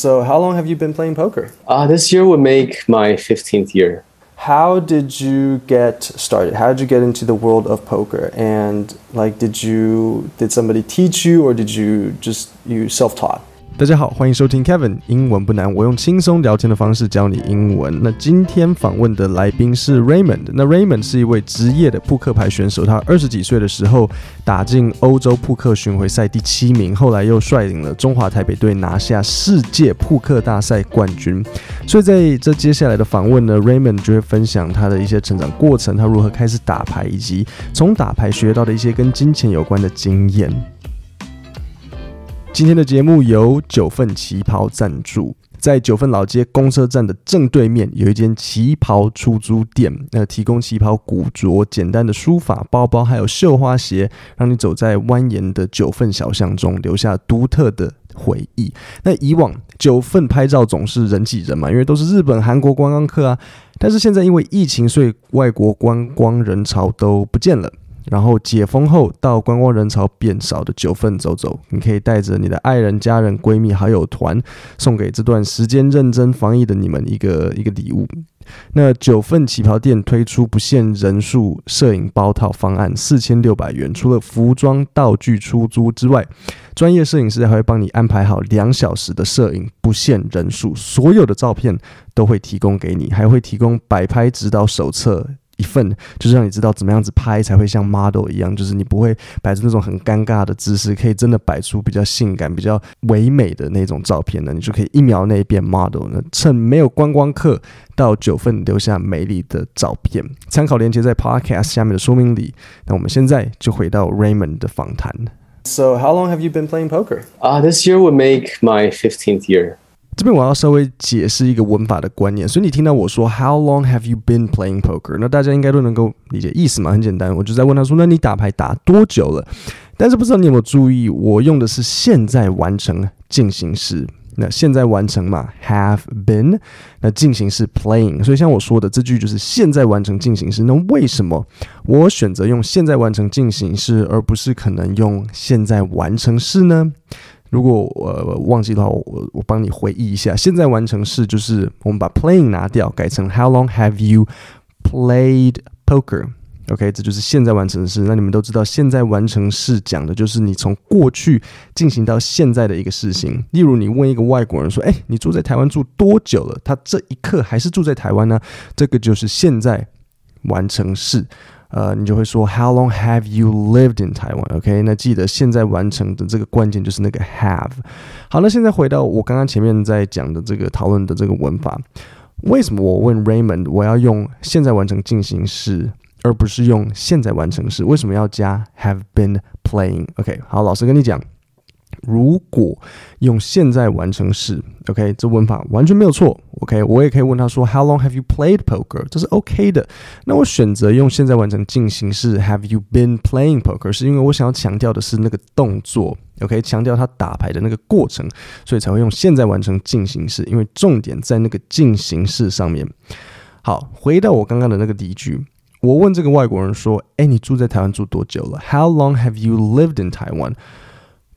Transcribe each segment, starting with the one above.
So, how long have you been playing poker? Uh, this year would make my 15th year. How did you get started? How did you get into the world of poker? And like, did you did somebody teach you, or did you just you self taught? 大家好，欢迎收听 Kevin 英文不难，我用轻松聊天的方式教你英文。那今天访问的来宾是 Raymond。那 Raymond 是一位职业的扑克牌选手，他二十几岁的时候打进欧洲扑克巡回赛第七名，后来又率领了中华台北队拿下世界扑克大赛冠军。所以在这接下来的访问呢，Raymond 就会分享他的一些成长过程，他如何开始打牌，以及从打牌学到的一些跟金钱有关的经验。今天的节目由九份旗袍赞助，在九份老街公车站的正对面有一间旗袍出租店，那提供旗袍古着、简单的书法包包，还有绣花鞋，让你走在蜿蜒的九份小巷中，留下独特的回忆。那以往九份拍照总是人挤人嘛，因为都是日本、韩国观光客啊，但是现在因为疫情，所以外国观光人潮都不见了。然后解封后，到观光人潮变少的九份走走，你可以带着你的爱人、家人、闺蜜、好友团，送给这段时间认真防疫的你们一个一个礼物。那九份旗袍店推出不限人数摄影包套方案，四千六百元，除了服装道具出租之外，专业摄影师还会帮你安排好两小时的摄影，不限人数，所有的照片都会提供给你，还会提供摆拍指导手册。一份就是让你知道怎么样子拍才会像 model 一样，就是你不会摆出那种很尴尬的姿势，可以真的摆出比较性感、比较唯美的那种照片呢，你就可以一秒内变 model 呢。趁没有观光客到九份留下美丽的照片，参考链接在 podcast 下面的说明里。那我们现在就回到 Raymond 的访谈。So how long have you been playing poker? Uh, this year would make my fifteenth year. 这边我要稍微解释一个文法的观念，所以你听到我说 How long have you been playing poker？那大家应该都能够理解意思嘛？很简单，我就在问他说：“那你打牌打多久了？”但是不知道你有没有注意，我用的是现在完成进行时。那现在完成嘛，have been。那进行式 playing。所以像我说的这句就是现在完成进行时。那为什么我选择用现在完成进行式，而不是可能用现在完成式呢？如果我、忘记的话，我我帮你回忆一下。现在完成式就是我们把 playing 拿掉，改成 How long have you played poker？OK，这就是现在完成式。那你们都知道，现在完成式讲的就是你从过去进行到现在的一个事情。例如，你问一个外国人说：“哎，你住在台湾住多久了？”他这一刻还是住在台湾呢？这个就是现在完成式。呃，你就会说 How long have you lived in Taiwan？OK，那记得现在完成的这个关键就是那个 have。好，那现在回到我刚刚前面在讲的这个讨论的这个文法，为什么我问 Raymond 我要用现在完成进行式，而不是用现在完成式？为什么要加 have been playing？OK，好，老师跟你讲。如果用现在完成式，OK，这文法完全没有错，OK，我也可以问他说，How long have you played poker？这是 OK 的。那我选择用现在完成进行式，Have you been playing poker？是因为我想要强调的是那个动作，OK，强调他打牌的那个过程，所以才会用现在完成进行式，因为重点在那个进行式上面。好，回到我刚刚的那个例句，我问这个外国人说，哎，你住在台湾住多久了？How long have you lived in Taiwan？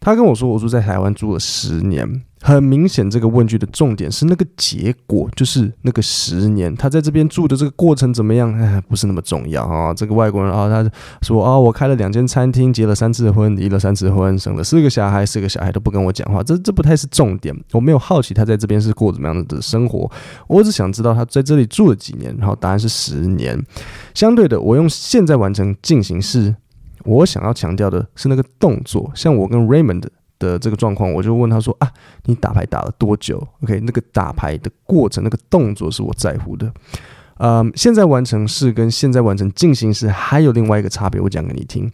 他跟我说，我住在台湾住了十年。很明显，这个问句的重点是那个结果，就是那个十年。他在这边住的这个过程怎么样？哎，不是那么重要啊。这个外国人啊，他说啊，我开了两间餐厅，结了三次婚，离了三次婚，生了四个小孩，四个小孩都不跟我讲话。这这不太是重点。我没有好奇他在这边是过怎么样的生活，我只想知道他在这里住了几年。然后答案是十年。相对的，我用现在完成进行式。我想要强调的是那个动作，像我跟 Raymond 的这个状况，我就问他说啊，你打牌打了多久？OK，那个打牌的过程，那个动作是我在乎的。嗯，现在完成式跟现在完成进行式还有另外一个差别，我讲给你听。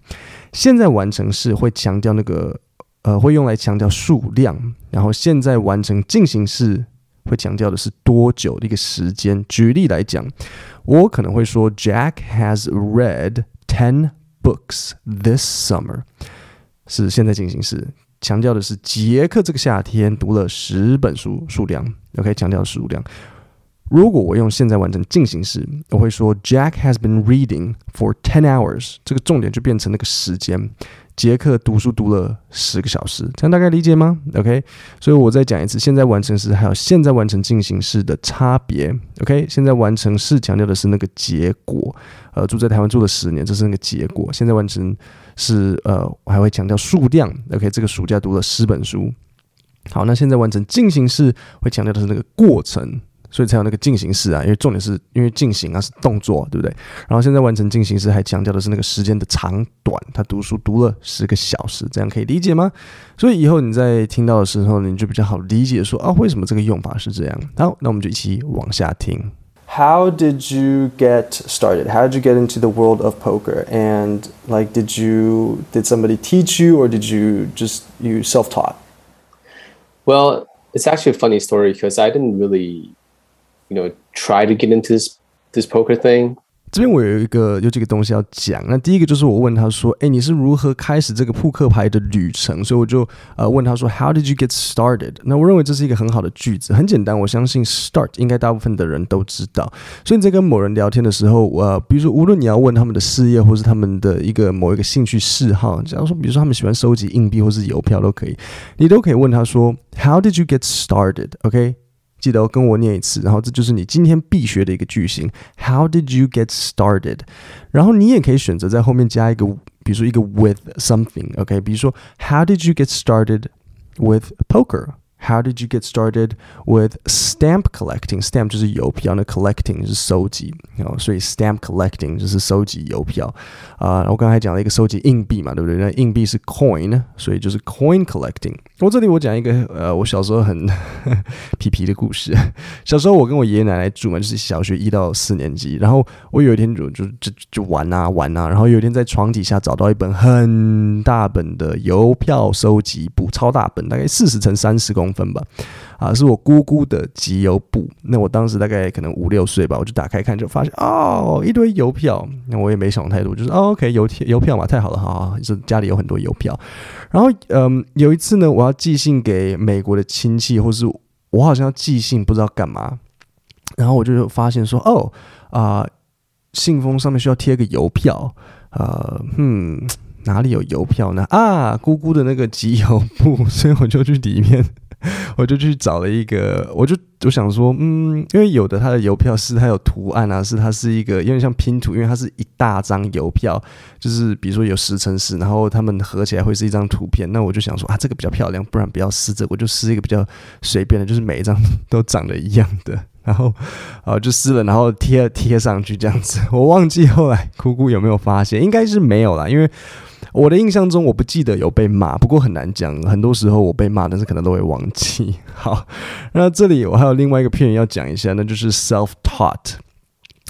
现在完成式会强调那个呃，会用来强调数量，然后现在完成进行式会强调的是多久的一个时间。举例来讲，我可能会说 Jack has read ten Books this summer 是现在进行时，强调的是杰克这个夏天读了十本书数量。OK，强调数量。如果我用现在完成进行时，我会说 Jack has been reading for ten hours。这个重点就变成那个时间。节课读书读了十个小时，这样大概理解吗？OK，所以我再讲一次，现在完成时还有现在完成进行式的差别。OK，现在完成式强调的是那个结果，呃，住在台湾住了十年，这是那个结果。现在完成是呃，我还会强调数量。OK，这个暑假读了十本书。好，那现在完成进行式会强调的是那个过程。所以才有那个进行式啊，因为重点是因为进行啊是动作，对不对？然后现在完成进行式还强调的是那个时间的长短，他读书读了十个小时，这样可以理解吗？所以以后你在听到的时候，你就比较好理解说啊，为什么这个用法是这样？好，那我们就一起往下听。How did you get started? How did you get into the world of poker? And like, did you did somebody teach you, or did you just you self-taught? Well, it's actually a funny story because I didn't really you know, try to get into this this poker thing. 这边我有一个有几个东西要讲。那第一个就是我问他说：“诶，你是如何开始这个扑克牌的旅程？”所以我就呃问他说：“How did you get started？” 那我认为这是一个很好的句子，很简单。我相信 “start” 应该大部分的人都知道。所以你在跟某人聊天的时候，呃，比如说无论你要问他们的事业，或是他们的一个某一个兴趣嗜好，假如说比如说他们喜欢收集硬币或是邮票都可以，你都可以问他说：“How did you get started？”OK？记得跟我念一次，然后这就是你今天必学的一个句型。How did you get started？然后你也可以选择在后面加一个，比如说一个 with something，OK？比如说 How did you get started with How did you get started with stamp collecting? Stamp 就是邮票，那 collecting 是收集，哦，所以 stamp collecting 就是收集邮票啊。我刚才讲了一个收集硬币嘛，对不对？那硬币是 coin，所以就是 coin collecting。我这里我讲一个呃，我小时候很 皮皮的故事。小时候我跟我爷爷奶奶住嘛，就是小学一到四年级。然后我有一天就就就就玩啊玩啊，然后有一天在床底下找到一本很大本的邮票收集簿，超大本，大概四十乘三十公分吧，啊，是我姑姑的集邮簿。那我当时大概可能五六岁吧，我就打开看，就发现哦，一堆邮票。那我也没想太多，就是哦，OK，邮邮票嘛，太好了，好好，就家里有很多邮票。然后，嗯，有一次呢，我要寄信给美国的亲戚，或是我好像要寄信，不知道干嘛。然后我就发现说，哦，啊、信封上面需要贴个邮票，呃，嗯。哪里有邮票呢？啊，姑姑的那个集邮簿，所以我就去里面，我就去找了一个，我就我想说，嗯，因为有的它的邮票是它有图案啊，是它是一个有点像拼图，因为它是一大张邮票，就是比如说有十乘十，然后它们合起来会是一张图片。那我就想说啊，这个比较漂亮，不然不要撕这，我就撕一个比较随便的，就是每一张都长得一样的。然后，啊，就撕了，然后贴贴上去这样子。我忘记后来姑姑有没有发现，应该是没有啦，因为。我的印象中，我不记得有被骂，不过很难讲。很多时候我被骂，但是可能都会忘记。好，那这里我还有另外一个片语要讲一下，那就是 self-taught。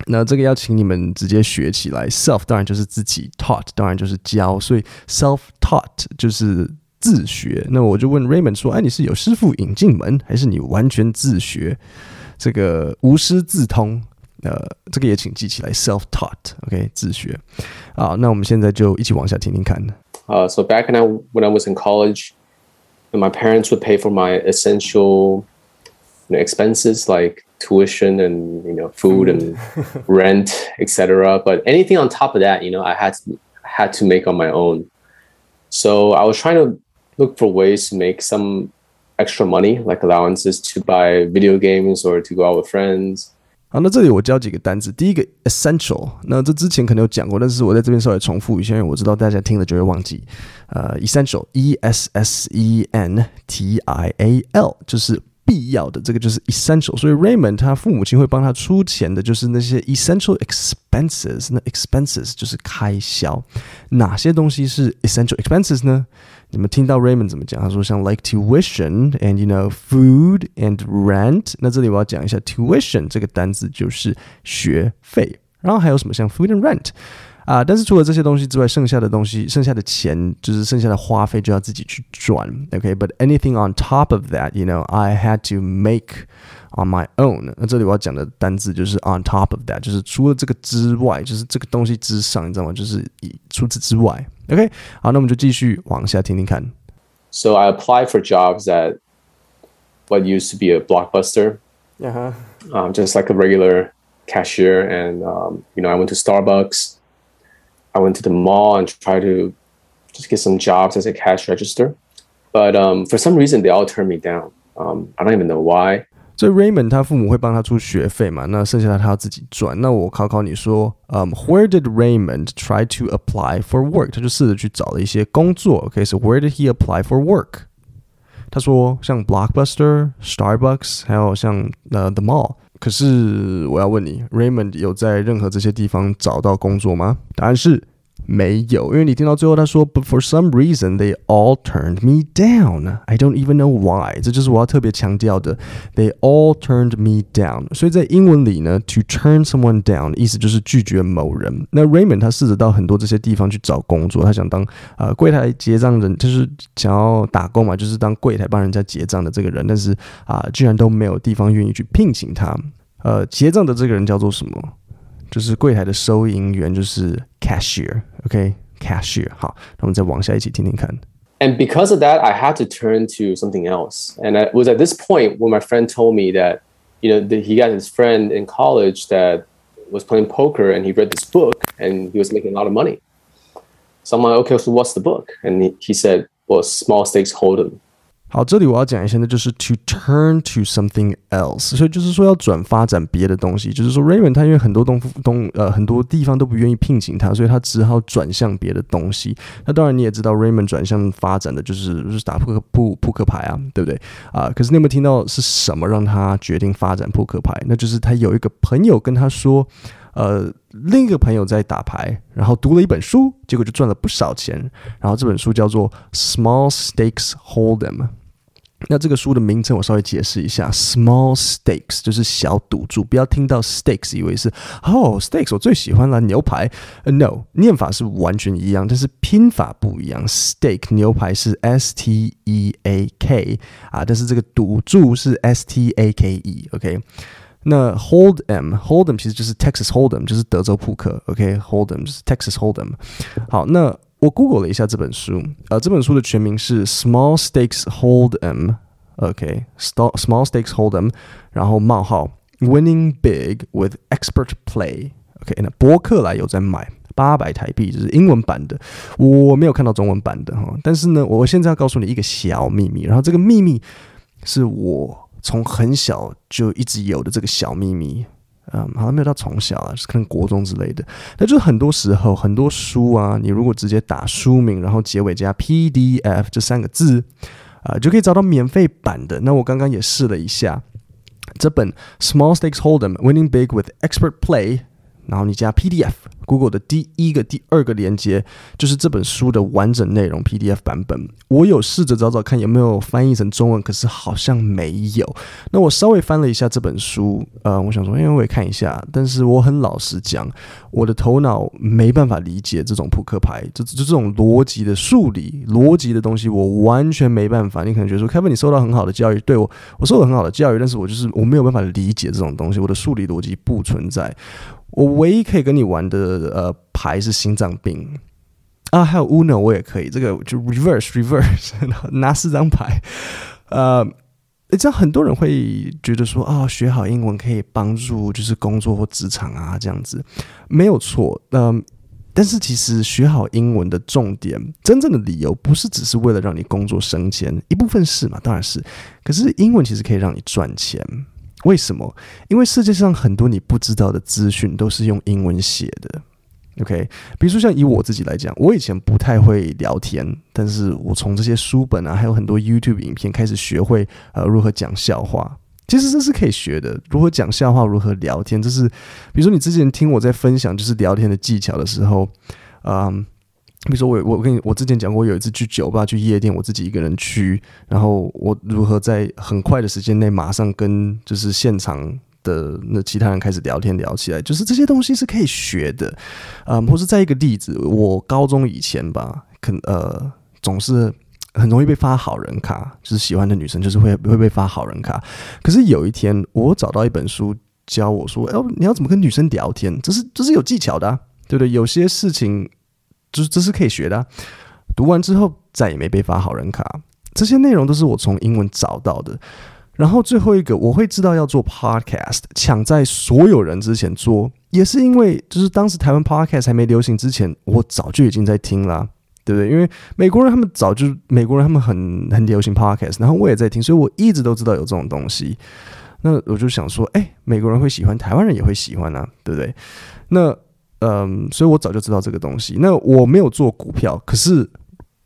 那这个要请你们直接学起来。self 当然就是自己，taught 当然就是教，所以 self-taught 就是自学。那我就问 Raymond 说：“哎，你是有师傅引进门，还是你完全自学？这个无师自通？”呃，这个也请记起来，self-taught，OK，自学。好，那我们现在就一起往下听听看。Uh, so back when I, when I was in college, my parents would pay for my essential you know, expenses like tuition and you know food and rent, etc. But anything on top of that, you know, I had to, had to make on my own. So I was trying to look for ways to make some extra money, like allowances to buy video games or to go out with friends. 好，那这里我教几个单词。第一个 essential，那这之前可能有讲过，但是我在这边稍微重复一下，因为我知道大家听了就会忘记。呃，essential，e s s e n t i a l，就是必要的，这个就是 essential。所以 Raymond 他父母亲会帮他出钱的，就是那些 essential expenses。那 expenses 就是开销，哪些东西是 essential expenses 呢？你们听到 Raymond 怎么讲？他说像 like tuition and you know food and rent。那这里我要讲一下 tuition 这个单词就是学费，然后还有什么像 food and rent 啊？但是除了这些东西之外，剩下的东西，剩下的钱就是剩下的花费就要自己去赚。OK，but、okay? anything on top of that，you know I had to make on my own。那这里我要讲的单字就是 on top of that，就是除了这个之外，就是这个东西之上，你知道吗？就是以除此之外。OK，好，那我们就继续往下听听看。So I applied for jobs at what used to be a blockbuster. Uh-huh. Um, just like a regular cashier, and um, you know, I went to Starbucks. I went to the mall and tried to just get some jobs as a cash register. But um, for some reason, they all turned me down. Um, I don't even know why. 所以 Raymond 他父母会帮他出学费嘛？那剩下的他要自己赚。那我考考你说，嗯、um,，Where did Raymond try to apply for work？他就试着去找了一些工作。OK，so、okay, where did he apply for work？他说像 Blockbuster、Starbucks，还有像呃、uh, The Mall。 可是我要问你，Raymond 有在任何这些地方找到工作吗？答案是。没有，因为你听到最后他说，But for some reason they all turned me down. I don't even know why. 这就是我要特别强调的，They all turned me down. 所以在英文里呢，to turn someone down 意思就是拒绝某人。那 Raymond 他试着到很多这些地方去找工作，他想当呃柜台结账人，就是想要打工嘛，就是当柜台帮人家结账的这个人，但是啊、居然都没有地方愿意去聘请他。呃，结账的这个人叫做什么？就是柜台的收银员，就是 cashier，OK，cashier。好，那我们再往下一起听听看。And because of that, I had to turn to something else. And it was at this point when my friend told me that, you know, that he got his friend in college that was playing poker and he read this book and he was making a lot of money. So I'm like, okay, so what's the book? And he, he said, well, Small Stakes Hold'em. 好，这里我要讲一下，那就是 to turn to something else，所以就是说要转发展别的东西。就是说，Raymond 他因为很多东东呃很多地方都不愿意聘请他，所以他只好转向别的东西。那当然你也知道，Raymond 转向发展的就是就是打扑克扑扑克牌啊，对不对啊？可是你有没有听到是什么让他决定发展扑克牌？那就是他有一个朋友跟他说，呃，另一个朋友在打牌，然后读了一本书，结果就赚了不少钱。然后这本书叫做 Small Stakes Hold'em。那这个书的名称我稍微解释一下，Small Stakes 就是小赌注，不要听到 Stakes 以为是哦，Stakes 我最喜欢了牛排。呃，No，念法是完全一样，但是拼法不一样。Steak 牛排是 S T E A K 啊，但是这个赌注是 S T A K E，OK。那 Hold'em，Hold'em 其实就是 Texas Hold'em，就是德州扑克，OK，Hold'em 就是 Texas Hold'em。好，那。我 Google 了一下这本书，呃，这本书的全名是 Small Stakes Hold'em，OK，Small Stakes Hold'em，然后冒号 Winning Big with Expert Play，OK，那博客来有在卖八百台币，就是英文版的，我没有看到中文版的哈，但是呢，我现在要告诉你一个小秘密，然后这个秘密是我从很小就一直有的这个小秘密。嗯，好像没有到从小啊，是看国中之类的。那就是很多时候，很多书啊，你如果直接打书名，然后结尾加 PDF 这三个字，啊、就可以找到免费版的。那我刚刚也试了一下，这本 Small Stakes Hold'em Winning Big with Expert Play，然后你加 PDF。Google 的第一个、第二个连接就是这本书的完整内容 PDF 版本。我有试着找找看有没有翻译成中文，可是好像没有。那我稍微翻了一下这本书，呃，我想说，因为我也看一下，但是我很老实讲，我的头脑没办法理解这种扑克牌，就就这种逻辑的数理、逻辑的东西，我完全没办法。你可能觉得说，Kevin，你受到很好的教育，对我，我受到很好的教育，但是我就是我没有办法理解这种东西，我的数理逻辑不存在。我唯一可以跟你玩的呃牌是心脏病。啊，还有 Uno 我也可以，这个就 reverse reverse 拿四张牌，呃，这样很多人会觉得说啊、学好英文可以帮助就是工作或职场啊这样子，没有错，嗯、呃，但是其实学好英文的重点，真正的理由不是只是为了让你工作升迁，一部分是嘛，当然是，可是英文其实可以让你赚钱。为什么？因为世界上很多你不知道的资讯都是用英文写的。OK，比如说像以我自己来讲，我以前不太会聊天，但是我从这些书本啊，还有很多 YouTube 影片开始学会呃如何讲笑话。其实这是可以学的，如何讲笑话，如何聊天，这是比如说你之前听我在分享就是聊天的技巧的时候，嗯。比如说我我跟你我之前讲过，有一次去酒吧去夜店，我自己一个人去，然后我如何在很快的时间内马上跟就是现场的那其他人开始聊天聊起来，就是这些东西是可以学的，嗯，或是再一个例子，我高中以前吧，可呃总是很容易被发好人卡，就是喜欢的女生就是会会被发好人卡，可是有一天我找到一本书教我说，哎，你要怎么跟女生聊天？这是这是有技巧的啊，对不对？有些事情。就是这是可以学的啊，读完之后再也没被发好人卡。这些内容都是我从英文找到的。然后最后一个，我会知道要做 podcast，抢在所有人之前做，也是因为就是当时台湾 podcast 还没流行之前，我早就已经在听了。对不对？因为美国人他们早就美国人他们很很流行 podcast，然后我也在听，所以我一直都知道有这种东西。那我就想说，哎，美国人会喜欢，台湾人也会喜欢啊，对不对？那嗯，所以我早就知道这个东西。那我没有做股票，可是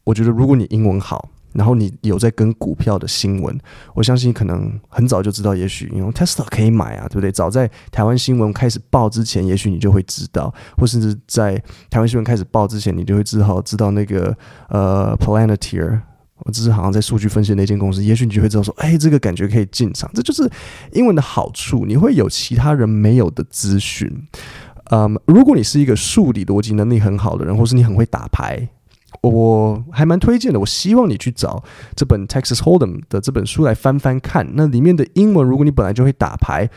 我觉得如果你英文好。然后你有在跟股票的新闻，我相信可能很早就知道，也许因为 Tesla 可以买啊，对不对？早在台湾新闻开始报之前，也许你就会知道，或甚至在台湾新闻开始报之前，你就会知道知道那个呃 Palantir，我只是好像在数据分析那间公司，也许你就会知道说，哎，这个感觉可以进场，这就是英文的好处，你会有其他人没有的资讯。嗯，如果你是一个数理逻辑能力很好的人，或是你很会打牌。我还蛮推荐的，我希望你去找这本 Texas Hold'em 的这本书来翻翻看。那里面的英文，如果你本来就会打牌，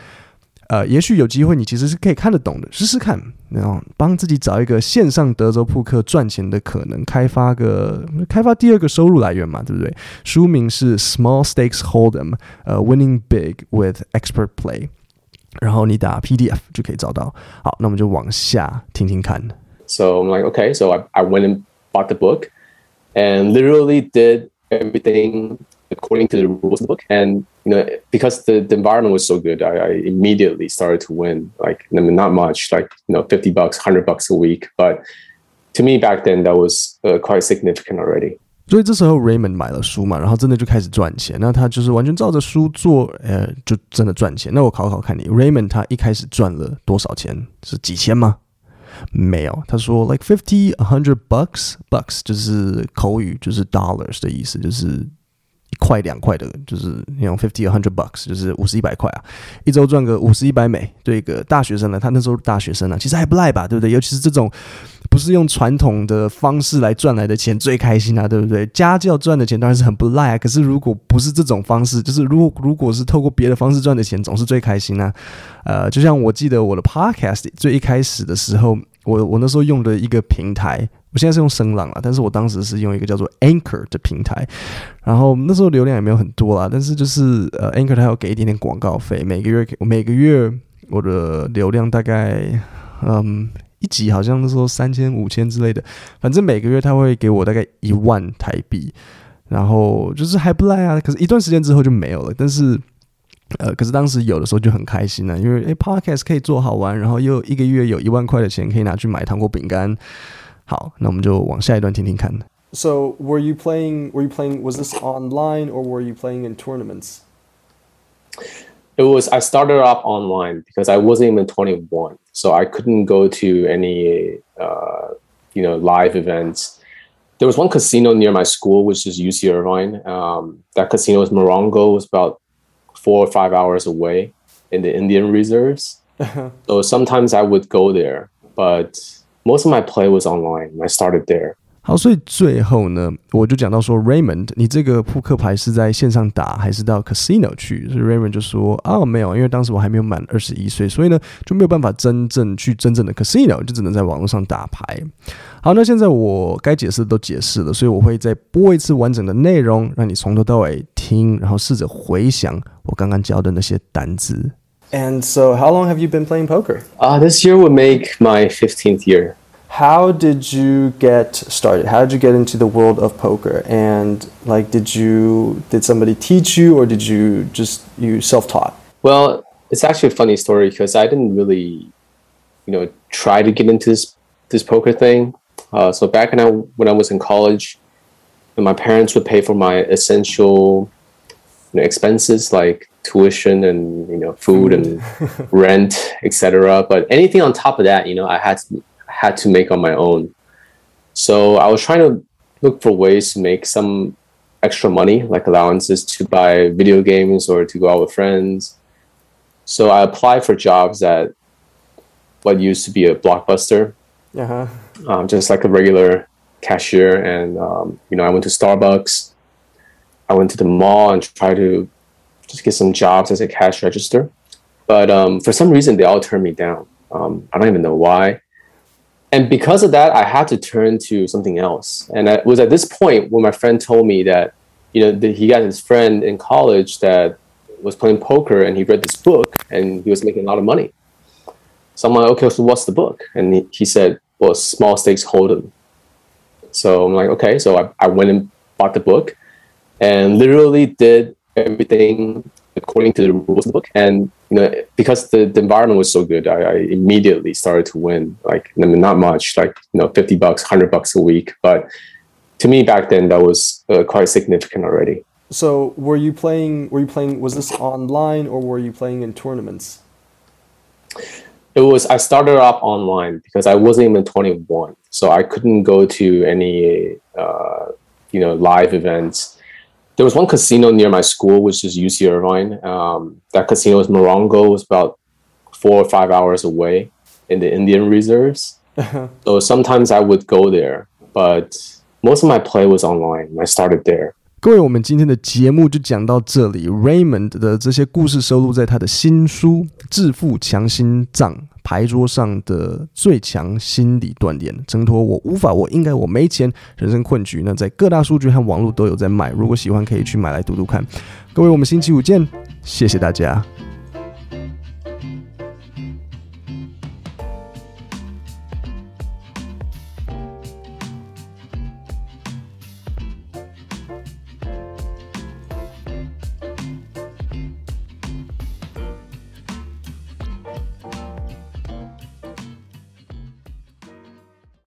呃，也许有机会你其实是可以看得懂的，试试看，然后帮自己找一个线上德州扑克赚钱的可能，开发个开发第二个收入来源嘛，对不对？书名是 Small Stakes Hold'em，呃，Winning Big with Expert Play，然后你打 PDF 就可以找到。好，那我们就往下听听看。So I'm like, okay, so I I went in. bought the book and literally did everything according to the rules of the book. And you know, because the, the environment was so good, I, I immediately started to win. Like, I mean, not much, like you know, fifty bucks, hundred bucks a week, but to me back then that was uh, quite significant already. 所以这时候 Raymond 买了书嘛，然后真的就开始赚钱。那他就是完全照着书做，呃，就真的赚钱。那我考考看你，Raymond 他一开始赚了多少钱？是几千吗？没有，他说 like fifty, a hundred bucks, bucks 就是口语，就是 dollars 的意思，就是一块两块的，就是那种 fifty, a hundred bucks 就是五十一百块啊，一周赚个五十一百美，对一个大学生呢，他那时候大学生呢，其实还不赖吧，对不对？尤其是这种不是用传统的方式来赚来的钱最开心啊，对不对？家教赚的钱当然是很不赖啊，可是如果不是这种方式，就是如果如果是透过别的方式赚的钱，总是最开心啊。呃，就像我记得我的 podcast 最一开始的时候。我我那时候用的一个平台，我现在是用声浪啊，但是我当时是用一个叫做 Anchor 的平台，然后那时候流量也没有很多啦，但是就是呃 Anchor 它要给一点点广告费，每个月每个月我的流量大概嗯一集好像那时候三千五千之类的，反正每个月他会给我大概一万台币，然后就是还不赖啊，可是一段时间之后就没有了，但是。呃，可是当时有的时候就很开心呢、啊，因为诶，Podcast 可以做好玩，然后又一个月有一万块的钱可以拿去买糖果饼干。好，那我们就往下一段听听看。So were you playing? Were you playing? Was this online or were you playing in tournaments? It was. I started off online because I wasn't even 21, so I couldn't go to any, uh, you know, live events. There was one casino near my school, which is UC Irvine. Um, that casino was Morongo. It was about four or five hours away in the Indian reserves. so sometimes I would go there, but most of my play was online. I started there. 好，所以最后呢，我就讲到说，Raymond，你这个扑克牌是在线上打还是到 casino 去？所以 Raymond 就说啊，没有，因为当时我还没有满二十一岁，所以呢就没有办法真正去真正的 casino，就只能在网络上打牌。好，那现在我该解释的都解释了，所以我会再播一次完整的内容，让你从头到尾听，然后试着回想我刚刚教的那些单字。And so, how long have you been playing poker? Uh, this year would make my 15th year. how did you get started? How did you get into the world of poker? And like, did you did somebody teach you, or did you just you self taught? Well, it's actually a funny story because I didn't really, you know, try to get into this this poker thing. Uh, so back when I when I was in college, my parents would pay for my essential you know, expenses like tuition and you know food and rent, etc. But anything on top of that, you know, I had to had to make on my own. So I was trying to look for ways to make some extra money, like allowances to buy video games or to go out with friends. So I applied for jobs at what used to be a blockbuster, uh-huh. um, just like a regular cashier. And um, you know, I went to Starbucks. I went to the mall and tried to just get some jobs as a cash register. But um, for some reason, they all turned me down. Um, I don't even know why and because of that, I had to turn to something else. And it was at this point when my friend told me that, you know, that he got his friend in college that was playing poker and he read this book and he was making a lot of money. So I'm like, okay, so what's the book? And he, he said, well, small stakes hold'em. So I'm like, okay. So I, I went and bought the book and literally did everything according to the rules of the book. And you know, because the, the environment was so good, I, I immediately started to win. Like, I mean, not much, like you know, fifty bucks, hundred bucks a week, but to me back then that was uh, quite significant already. So, were you playing? Were you playing? Was this online or were you playing in tournaments? It was. I started off online because I wasn't even twenty one, so I couldn't go to any, uh, you know, live events there was one casino near my school, which is UC Irvine. Um, that casino was Morongo, was about four or five hours away in the Indian reserves. so sometimes I would go there, but most of my play was online. I started there. 各位，我们今天的节目就讲到这里。Raymond 的这些故事收录在他的新书《致富强心脏》。 牌桌上的最强心理锻炼，挣脱我无法，我应该，我没钱，人生困局。那在各大数据和网络都有在卖。如果喜欢，可以去买来读读看。各位，我们星期五见，谢谢大家。